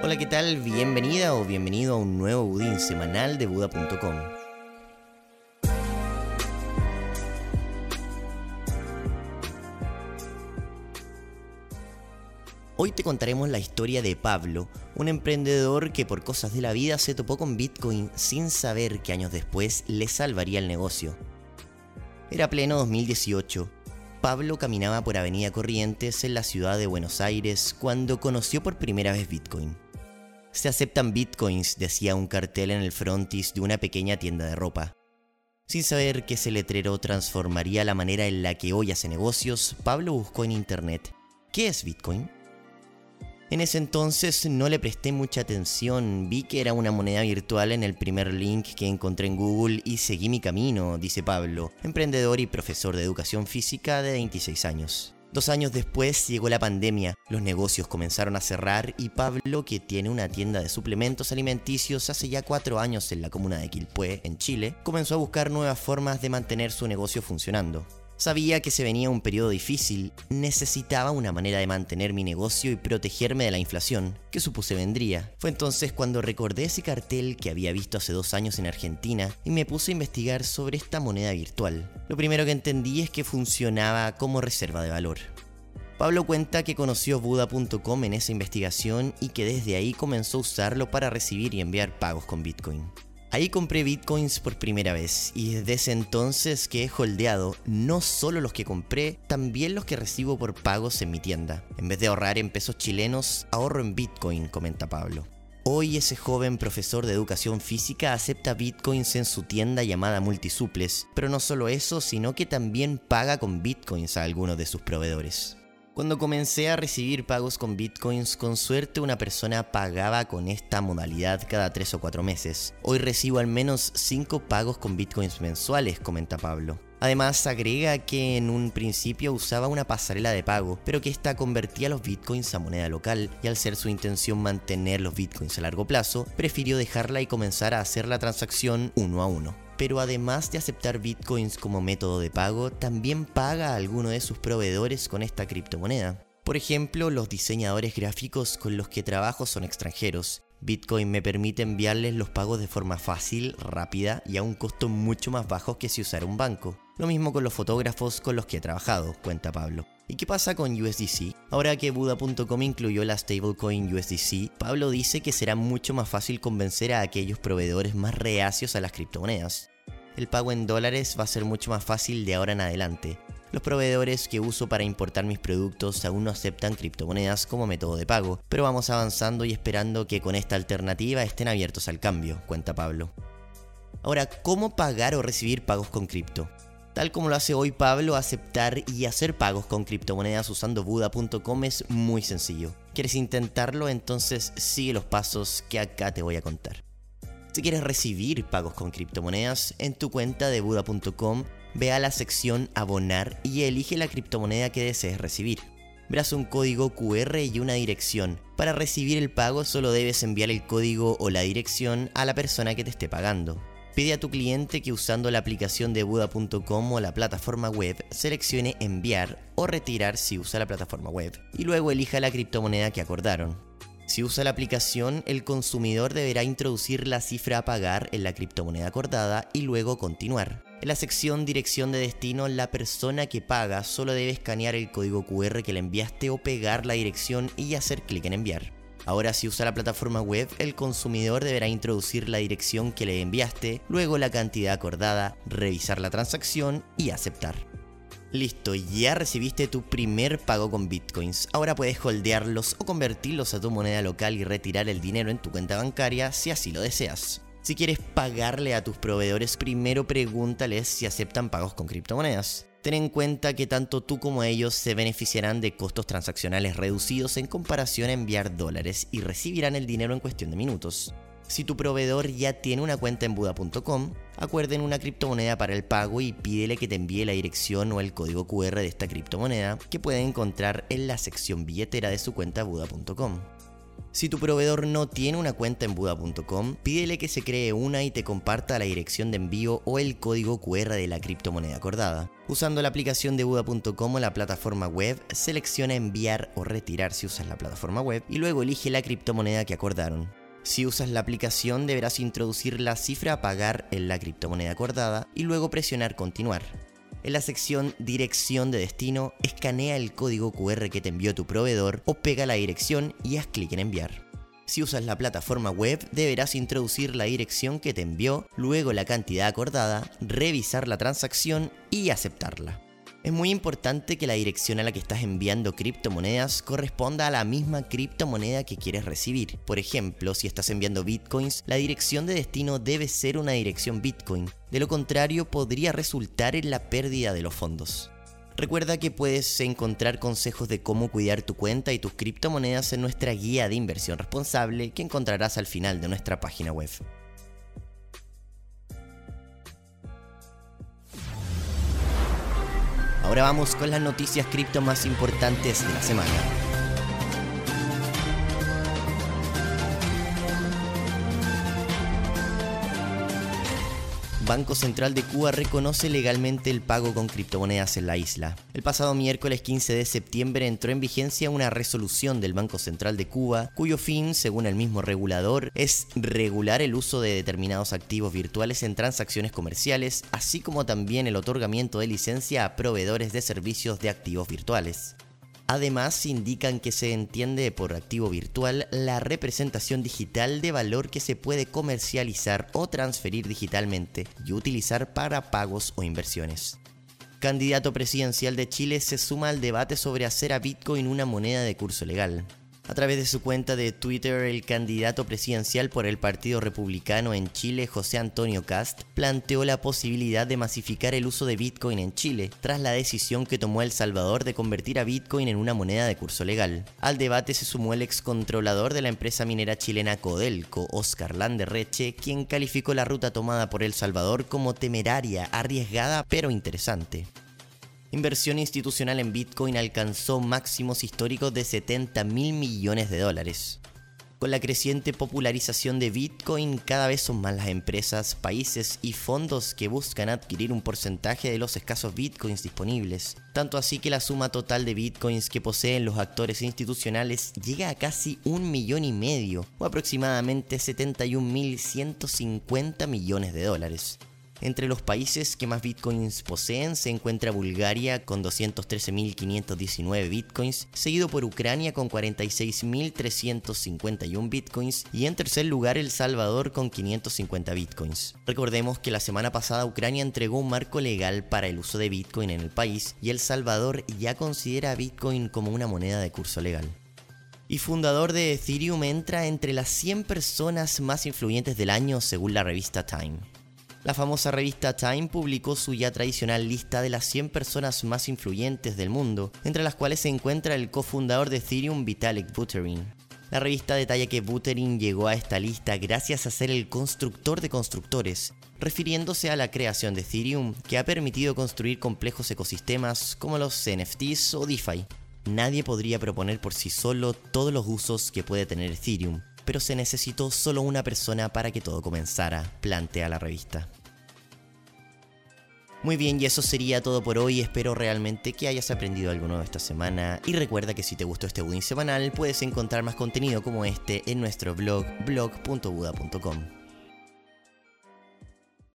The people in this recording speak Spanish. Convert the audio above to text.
Hola, ¿qué tal? Bienvenida o bienvenido a un nuevo budín semanal de Buda.com. Hoy te contaremos la historia de Pablo, un emprendedor que por cosas de la vida se topó con Bitcoin sin saber que años después le salvaría el negocio. Era pleno 2018. Pablo caminaba por Avenida Corrientes en la ciudad de Buenos Aires cuando conoció por primera vez Bitcoin. Se aceptan bitcoins, decía un cartel en el frontis de una pequeña tienda de ropa. Sin saber que ese letrero transformaría la manera en la que hoy hace negocios, Pablo buscó en internet, ¿qué es Bitcoin? En ese entonces no le presté mucha atención, vi que era una moneda virtual en el primer link que encontré en Google y seguí mi camino, dice Pablo, emprendedor y profesor de educación física de 26 años. Dos años después llegó la pandemia, los negocios comenzaron a cerrar y Pablo, que tiene una tienda de suplementos alimenticios hace ya cuatro años en la comuna de Quilpué, en Chile, comenzó a buscar nuevas formas de mantener su negocio funcionando. Sabía que se venía un periodo difícil, necesitaba una manera de mantener mi negocio y protegerme de la inflación, que supuse vendría. Fue entonces cuando recordé ese cartel que había visto hace dos años en Argentina y me puse a investigar sobre esta moneda virtual. Lo primero que entendí es que funcionaba como reserva de valor. Pablo cuenta que conoció Buda.com en esa investigación y que desde ahí comenzó a usarlo para recibir y enviar pagos con Bitcoin. Ahí compré bitcoins por primera vez y desde ese entonces que he holdeado no solo los que compré, también los que recibo por pagos en mi tienda. En vez de ahorrar en pesos chilenos, ahorro en bitcoin, comenta Pablo. Hoy ese joven profesor de educación física acepta bitcoins en su tienda llamada Multisuples, pero no solo eso, sino que también paga con bitcoins a algunos de sus proveedores. Cuando comencé a recibir pagos con bitcoins, con suerte una persona pagaba con esta modalidad cada 3 o 4 meses. Hoy recibo al menos 5 pagos con bitcoins mensuales, comenta Pablo. Además, agrega que en un principio usaba una pasarela de pago, pero que esta convertía los bitcoins a moneda local y al ser su intención mantener los bitcoins a largo plazo, prefirió dejarla y comenzar a hacer la transacción uno a uno pero además de aceptar bitcoins como método de pago, también paga a alguno de sus proveedores con esta criptomoneda. Por ejemplo, los diseñadores gráficos con los que trabajo son extranjeros. Bitcoin me permite enviarles los pagos de forma fácil, rápida y a un costo mucho más bajo que si usara un banco. Lo mismo con los fotógrafos con los que he trabajado, cuenta Pablo. ¿Y qué pasa con USDC? Ahora que Buda.com incluyó la stablecoin USDC, Pablo dice que será mucho más fácil convencer a aquellos proveedores más reacios a las criptomonedas. El pago en dólares va a ser mucho más fácil de ahora en adelante. Los proveedores que uso para importar mis productos aún no aceptan criptomonedas como método de pago, pero vamos avanzando y esperando que con esta alternativa estén abiertos al cambio, cuenta Pablo. Ahora, ¿cómo pagar o recibir pagos con cripto? Tal como lo hace hoy Pablo, aceptar y hacer pagos con criptomonedas usando Buda.com es muy sencillo. ¿Quieres intentarlo? Entonces sigue los pasos que acá te voy a contar. Si quieres recibir pagos con criptomonedas, en tu cuenta de Buda.com ve a la sección Abonar y elige la criptomoneda que desees recibir. Verás un código QR y una dirección. Para recibir el pago solo debes enviar el código o la dirección a la persona que te esté pagando. Pide a tu cliente que usando la aplicación de Buda.com o la plataforma web seleccione enviar o retirar si usa la plataforma web y luego elija la criptomoneda que acordaron. Si usa la aplicación, el consumidor deberá introducir la cifra a pagar en la criptomoneda acordada y luego continuar. En la sección Dirección de destino, la persona que paga solo debe escanear el código QR que le enviaste o pegar la dirección y hacer clic en enviar. Ahora si usa la plataforma web, el consumidor deberá introducir la dirección que le enviaste, luego la cantidad acordada, revisar la transacción y aceptar. Listo, ya recibiste tu primer pago con bitcoins. Ahora puedes holdearlos o convertirlos a tu moneda local y retirar el dinero en tu cuenta bancaria si así lo deseas. Si quieres pagarle a tus proveedores, primero pregúntales si aceptan pagos con criptomonedas. Ten en cuenta que tanto tú como ellos se beneficiarán de costos transaccionales reducidos en comparación a enviar dólares y recibirán el dinero en cuestión de minutos. Si tu proveedor ya tiene una cuenta en Buda.com, acuerden una criptomoneda para el pago y pídele que te envíe la dirección o el código QR de esta criptomoneda que pueden encontrar en la sección billetera de su cuenta Buda.com. Si tu proveedor no tiene una cuenta en Buda.com, pídele que se cree una y te comparta la dirección de envío o el código QR de la criptomoneda acordada. Usando la aplicación de Buda.com o la plataforma web, selecciona enviar o retirar si usas la plataforma web y luego elige la criptomoneda que acordaron. Si usas la aplicación deberás introducir la cifra a pagar en la criptomoneda acordada y luego presionar continuar. En la sección Dirección de destino, escanea el código QR que te envió tu proveedor o pega la dirección y haz clic en enviar. Si usas la plataforma web, deberás introducir la dirección que te envió, luego la cantidad acordada, revisar la transacción y aceptarla. Es muy importante que la dirección a la que estás enviando criptomonedas corresponda a la misma criptomoneda que quieres recibir. Por ejemplo, si estás enviando bitcoins, la dirección de destino debe ser una dirección bitcoin. De lo contrario, podría resultar en la pérdida de los fondos. Recuerda que puedes encontrar consejos de cómo cuidar tu cuenta y tus criptomonedas en nuestra guía de inversión responsable que encontrarás al final de nuestra página web. Ahora vamos con las noticias cripto más importantes de la semana. Banco Central de Cuba reconoce legalmente el pago con criptomonedas en la isla. El pasado miércoles 15 de septiembre entró en vigencia una resolución del Banco Central de Cuba, cuyo fin, según el mismo regulador, es regular el uso de determinados activos virtuales en transacciones comerciales, así como también el otorgamiento de licencia a proveedores de servicios de activos virtuales. Además, indican que se entiende por activo virtual la representación digital de valor que se puede comercializar o transferir digitalmente y utilizar para pagos o inversiones. Candidato presidencial de Chile se suma al debate sobre hacer a Bitcoin una moneda de curso legal. A través de su cuenta de Twitter, el candidato presidencial por el Partido Republicano en Chile, José Antonio Cast, planteó la posibilidad de masificar el uso de Bitcoin en Chile, tras la decisión que tomó El Salvador de convertir a Bitcoin en una moneda de curso legal. Al debate se sumó el excontrolador de la empresa minera chilena Codelco, Oscar Landerreche, quien calificó la ruta tomada por El Salvador como temeraria, arriesgada, pero interesante inversión institucional en Bitcoin alcanzó máximos históricos de 70 mil millones de dólares. Con la creciente popularización de Bitcoin, cada vez son más las empresas, países y fondos que buscan adquirir un porcentaje de los escasos Bitcoins disponibles. Tanto así que la suma total de Bitcoins que poseen los actores institucionales llega a casi un millón y medio, o aproximadamente 71.150 millones de dólares. Entre los países que más bitcoins poseen se encuentra Bulgaria con 213.519 bitcoins, seguido por Ucrania con 46.351 bitcoins y en tercer lugar El Salvador con 550 bitcoins. Recordemos que la semana pasada Ucrania entregó un marco legal para el uso de bitcoin en el país y El Salvador ya considera bitcoin como una moneda de curso legal y fundador de Ethereum entra entre las 100 personas más influyentes del año según la revista Time. La famosa revista Time publicó su ya tradicional lista de las 100 personas más influyentes del mundo, entre las cuales se encuentra el cofundador de Ethereum Vitalik Buterin. La revista detalla que Buterin llegó a esta lista gracias a ser el constructor de constructores, refiriéndose a la creación de Ethereum que ha permitido construir complejos ecosistemas como los NFTs o DeFi. Nadie podría proponer por sí solo todos los usos que puede tener Ethereum, pero se necesitó solo una persona para que todo comenzara, plantea la revista. Muy bien, y eso sería todo por hoy. Espero realmente que hayas aprendido algo nuevo esta semana. Y recuerda que si te gustó este Budin semanal, puedes encontrar más contenido como este en nuestro blog blog.buda.com.